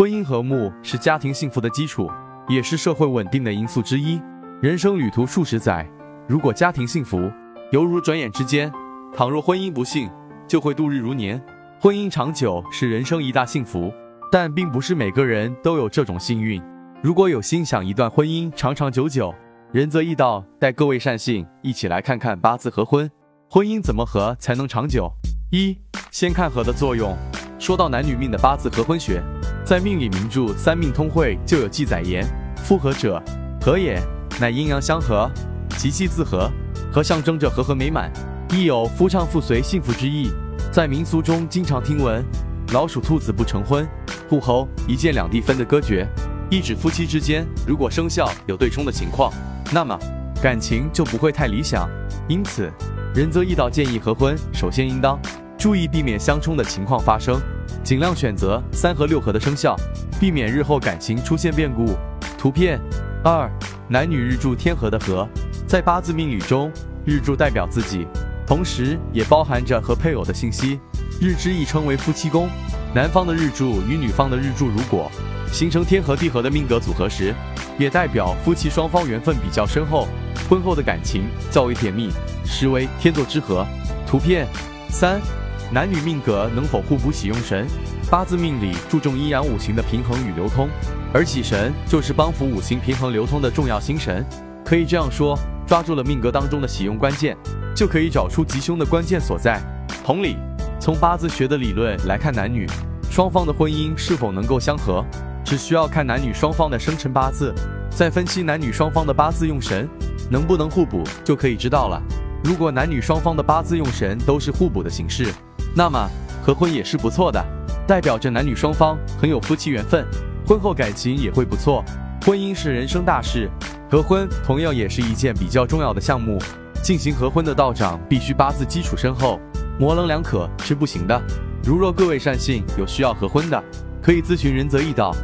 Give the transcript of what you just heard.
婚姻和睦是家庭幸福的基础，也是社会稳定的因素之一。人生旅途数十载，如果家庭幸福，犹如转眼之间；倘若婚姻不幸，就会度日如年。婚姻长久是人生一大幸福，但并不是每个人都有这种幸运。如果有心想一段婚姻长长久久，仁泽易道带各位善信一起来看看八字合婚，婚姻怎么合才能长久？一，先看合的作用。说到男女命的八字合婚学，在命理名著《三命通会》就有记载言：复合者，合也，乃阴阳相合，其气自合，合象征着和合美满，亦有夫唱妇随幸福之意。在民俗中经常听闻老鼠兔子不成婚，户侯一见两地分的歌诀，意指夫妻之间如果生肖有对冲的情况。那么感情就不会太理想，因此仁泽易道建议合婚，首先应当注意避免相冲的情况发生，尽量选择三合六合的生肖，避免日后感情出现变故。图片二，男女日柱天合的合，在八字命理中，日柱代表自己，同时也包含着和配偶的信息。日支亦称为夫妻宫，男方的日柱与女方的日柱如果形成天合地合的命格组合时。也代表夫妻双方缘分比较深厚，婚后的感情较为甜蜜，实为天作之合。图片三，男女命格能否互补喜用神？八字命理注重阴阳五行的平衡与流通，而喜神就是帮扶五行平衡流通的重要星神。可以这样说，抓住了命格当中的喜用关键，就可以找出吉凶的关键所在。同理，从八字学的理论来看，男女双方的婚姻是否能够相合？只需要看男女双方的生辰八字，再分析男女双方的八字用神能不能互补，就可以知道了。如果男女双方的八字用神都是互补的形式，那么合婚也是不错的，代表着男女双方很有夫妻缘分，婚后感情也会不错。婚姻是人生大事，合婚同样也是一件比较重要的项目。进行合婚的道长必须八字基础深厚，模棱两可是不行的。如若各位善信有需要合婚的，可以咨询仁泽易道。